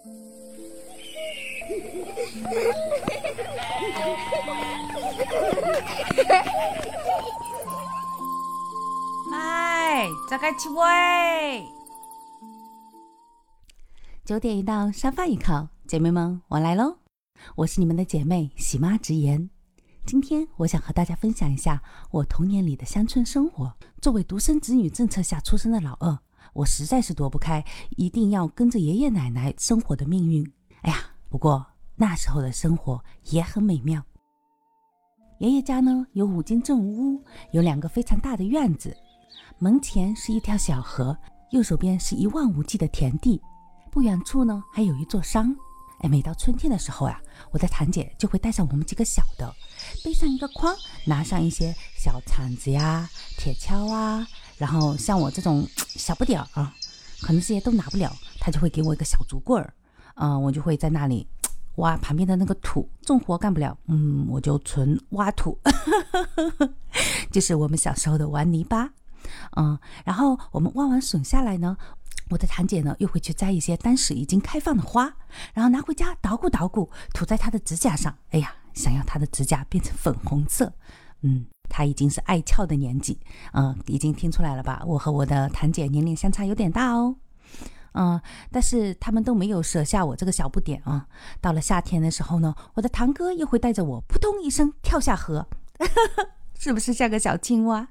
哎，早该起喂。九点一到，沙发一靠，姐妹们，我来喽！我是你们的姐妹喜妈直言。今天我想和大家分享一下我童年里的乡村生活。作为独生子女政策下出生的老二，我实在是躲不开一定要跟着爷爷奶奶生活的命运。哎呀，不过那时候的生活也很美妙。爷爷家呢有五间正屋，有两个非常大的院子，门前是一条小河，右手边是一望无际的田地。不远处呢，还有一座山。哎，每到春天的时候呀，我的堂姐就会带上我们几个小的，背上一个筐，拿上一些小铲子呀、铁锹啊，然后像我这种小不点儿啊，可能这些都拿不了，他就会给我一个小竹棍儿，嗯，我就会在那里 挖旁边的那个土。重活干不了，嗯，我就纯挖土，就是我们小时候的玩泥巴，嗯，然后我们挖完笋下来呢。我的堂姐呢，又会去摘一些当时已经开放的花，然后拿回家捣鼓捣鼓，涂在她的指甲上。哎呀，想要她的指甲变成粉红色。嗯，他已经是爱俏的年纪，嗯，已经听出来了吧？我和我的堂姐年龄相差有点大哦。嗯，但是他们都没有舍下我这个小不点啊。到了夏天的时候呢，我的堂哥又会带着我扑通一声跳下河。是不是像个小青蛙？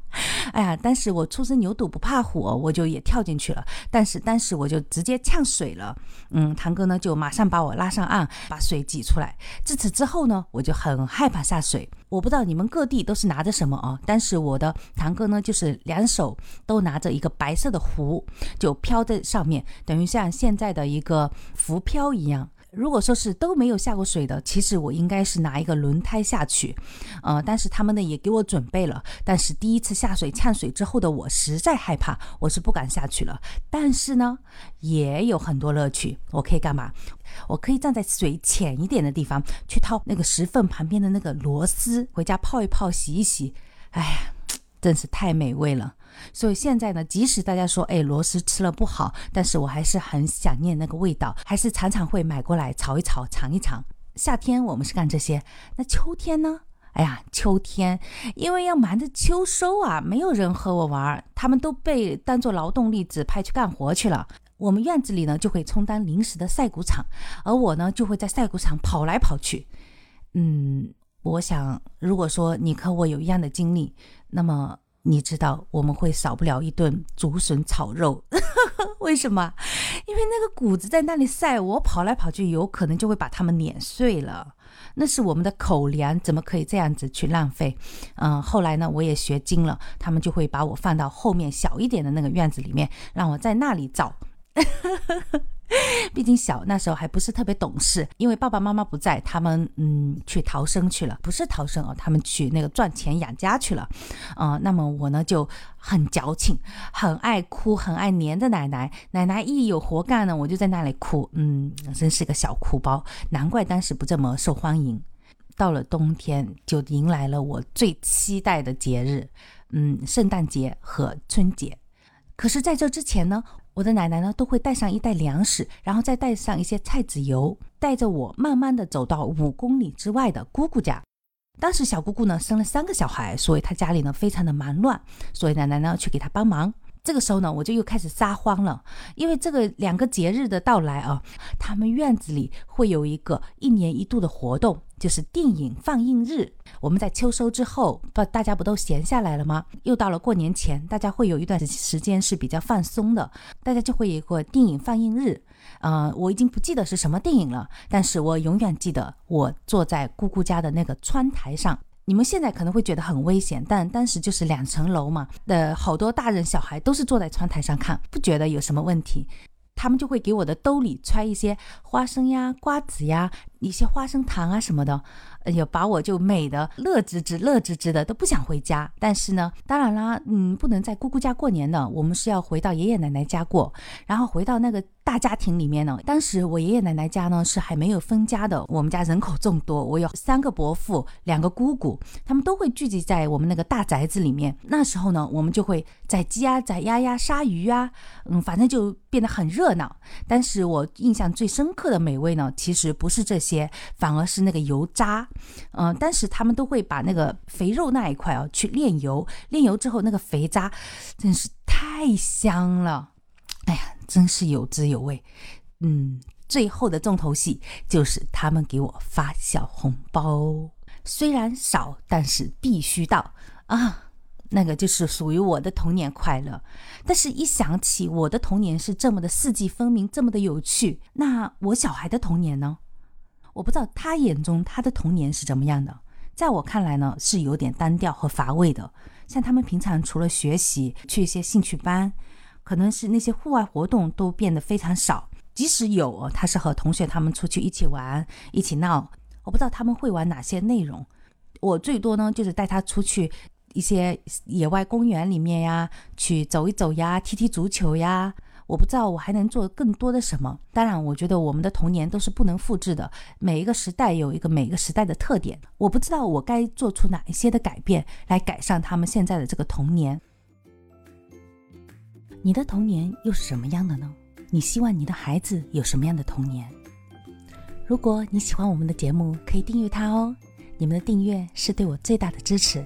哎呀，当时我初生牛犊不怕虎，我就也跳进去了。但是当时我就直接呛水了。嗯，堂哥呢就马上把我拉上岸，把水挤出来。自此之后呢，我就很害怕下水。我不知道你们各地都是拿着什么啊？但是我的堂哥呢，就是两手都拿着一个白色的壶，就飘在上面，等于像现在的一个浮漂一样。如果说是都没有下过水的，其实我应该是拿一个轮胎下去，呃，但是他们呢也给我准备了。但是第一次下水呛水之后的我实在害怕，我是不敢下去了。但是呢，也有很多乐趣。我可以干嘛？我可以站在水浅一点的地方去掏那个石缝旁边的那个螺丝，回家泡一泡、洗一洗。哎呀，真是太美味了。所以现在呢，即使大家说，哎，螺丝吃了不好，但是我还是很想念那个味道，还是常常会买过来炒一炒，尝一尝。夏天我们是干这些，那秋天呢？哎呀，秋天因为要忙着秋收啊，没有人和我玩，他们都被当做劳动力指派去干活去了。我们院子里呢，就会充当临时的晒谷场，而我呢，就会在晒谷场跑来跑去。嗯，我想，如果说你和我有一样的经历，那么。你知道我们会少不了一顿竹笋炒肉，为什么？因为那个谷子在那里晒，我跑来跑去，有可能就会把它们碾碎了。那是我们的口粮，怎么可以这样子去浪费？嗯，后来呢，我也学精了，他们就会把我放到后面小一点的那个院子里面，让我在那里找。毕竟小那时候还不是特别懂事，因为爸爸妈妈不在，他们嗯去逃生去了，不是逃生哦，他们去那个赚钱养家去了，啊，那么我呢就很矫情，很爱哭，很爱黏着奶奶，奶奶一有活干呢，我就在那里哭，嗯，真是个小哭包，难怪当时不这么受欢迎。到了冬天，就迎来了我最期待的节日，嗯，圣诞节和春节。可是，在这之前呢？我的奶奶呢，都会带上一袋粮食，然后再带上一些菜籽油，带着我慢慢的走到五公里之外的姑姑家。当时小姑姑呢生了三个小孩，所以她家里呢非常的忙乱，所以奶奶呢去给她帮忙。这个时候呢，我就又开始撒慌了，因为这个两个节日的到来啊，他们院子里会有一个一年一度的活动。就是电影放映日，我们在秋收之后，不大家不都闲下来了吗？又到了过年前，大家会有一段时间是比较放松的，大家就会有一个电影放映日。呃，我已经不记得是什么电影了，但是我永远记得我坐在姑姑家的那个窗台上。你们现在可能会觉得很危险，但当时就是两层楼嘛，呃，好多大人小孩都是坐在窗台上看，不觉得有什么问题。他们就会给我的兜里揣一些花生呀、瓜子呀，一些花生糖啊什么的，哎呀，把我就美的乐滋滋、乐滋滋的，都不想回家。但是呢，当然啦，嗯，不能在姑姑家过年的，我们是要回到爷爷奶奶家过。然后回到那个大家庭里面呢，当时我爷爷奶奶家呢是还没有分家的，我们家人口众多，我有三个伯父，两个姑姑，他们都会聚集在我们那个大宅子里面。那时候呢，我们就会宰鸡啊、宰鸭呀、杀鱼啊，嗯，反正就变得很热闹。但是我印象最深刻的美味呢，其实不是这些。些反而是那个油渣，嗯，但是他们都会把那个肥肉那一块哦去炼油，炼油之后那个肥渣真是太香了，哎呀，真是有滋有味。嗯，最后的重头戏就是他们给我发小红包，虽然少，但是必须到啊。那个就是属于我的童年快乐，但是一想起我的童年是这么的四季分明，这么的有趣，那我小孩的童年呢？我不知道他眼中他的童年是怎么样的，在我看来呢，是有点单调和乏味的。像他们平常除了学习，去一些兴趣班，可能是那些户外活动都变得非常少。即使有，他是和同学他们出去一起玩、一起闹。我不知道他们会玩哪些内容。我最多呢，就是带他出去一些野外公园里面呀，去走一走呀，踢踢足球呀。我不知道我还能做更多的什么。当然，我觉得我们的童年都是不能复制的。每一个时代有一个每一个时代的特点。我不知道我该做出哪一些的改变来改善他们现在的这个童年。你的童年又是什么样的呢？你希望你的孩子有什么样的童年？如果你喜欢我们的节目，可以订阅它哦。你们的订阅是对我最大的支持。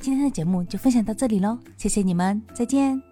今天的节目就分享到这里喽，谢谢你们，再见。